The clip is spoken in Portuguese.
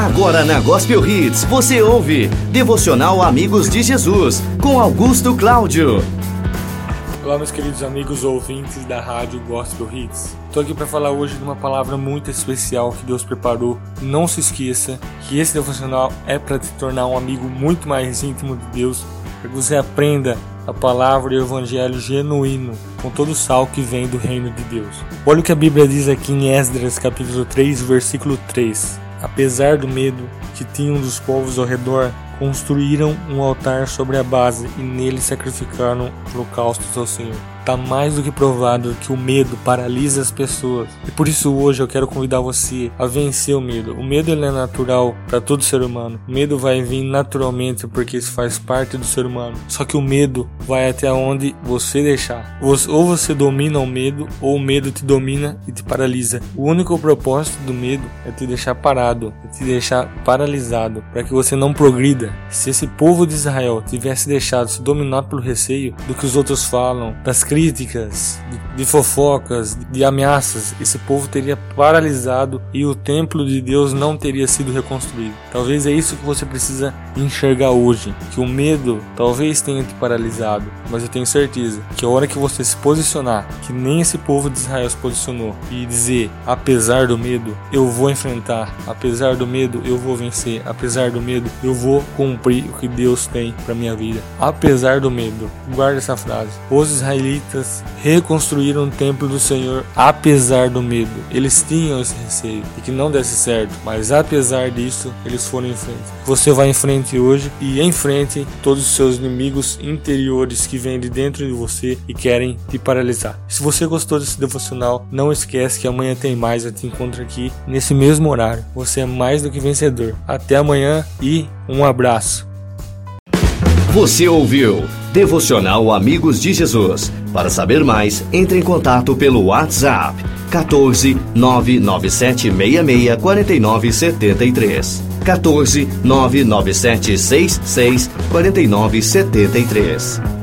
Agora na Gospel Hits você ouve Devocional Amigos de Jesus com Augusto Cláudio. Olá, meus queridos amigos ouvintes da rádio Gospel Hits. Estou aqui para falar hoje de uma palavra muito especial que Deus preparou. Não se esqueça que esse devocional é para te tornar um amigo muito mais íntimo de Deus, para que você aprenda a palavra e o evangelho genuíno, com todo o sal que vem do reino de Deus. Olha o que a Bíblia diz aqui em Esdras, capítulo 3, versículo 3. Apesar do medo que tinham dos povos ao redor, construíram um altar sobre a base e nele sacrificaram holocaustos ao Senhor. Está mais do que provado que o medo paralisa as pessoas. E por isso hoje eu quero convidar você a vencer o medo. O medo ele é natural para todo ser humano. O medo vai vir naturalmente porque isso faz parte do ser humano. Só que o medo vai até onde você deixar. Ou você domina o medo ou o medo te domina e te paralisa. O único propósito do medo é te deixar parado, é te deixar paralisado para que você não progrida. Se esse povo de Israel tivesse deixado se dominar pelo receio do que os outros falam, das críticas, de fofocas, de ameaças, esse povo teria paralisado e o templo de Deus não teria sido reconstruído. Talvez é isso que você precisa enxergar hoje, que o medo talvez tenha te paralisado, mas eu tenho certeza que a hora que você se posicionar, que nem esse povo de Israel se posicionou e dizer, apesar do medo, eu vou enfrentar, apesar do medo, eu vou vencer, apesar do medo, eu vou cumprir o que Deus tem para minha vida. Apesar do medo, guarde essa frase. Os israelitas israelitas reconstruíram o templo do Senhor apesar do medo. Eles tinham esse receio de que não desse certo, mas apesar disso, eles foram em frente. Você vai em frente hoje e em frente todos os seus inimigos interiores que vêm de dentro de você e querem te paralisar. Se você gostou desse devocional, não esquece que amanhã tem mais. Eu te encontro aqui nesse mesmo horário. Você é mais do que vencedor. Até amanhã e um abraço. Você ouviu Devocional Amigos de Jesus. Para saber mais, entre em contato pelo WhatsApp 14 997 66 49 73. 14 997 66 49 73.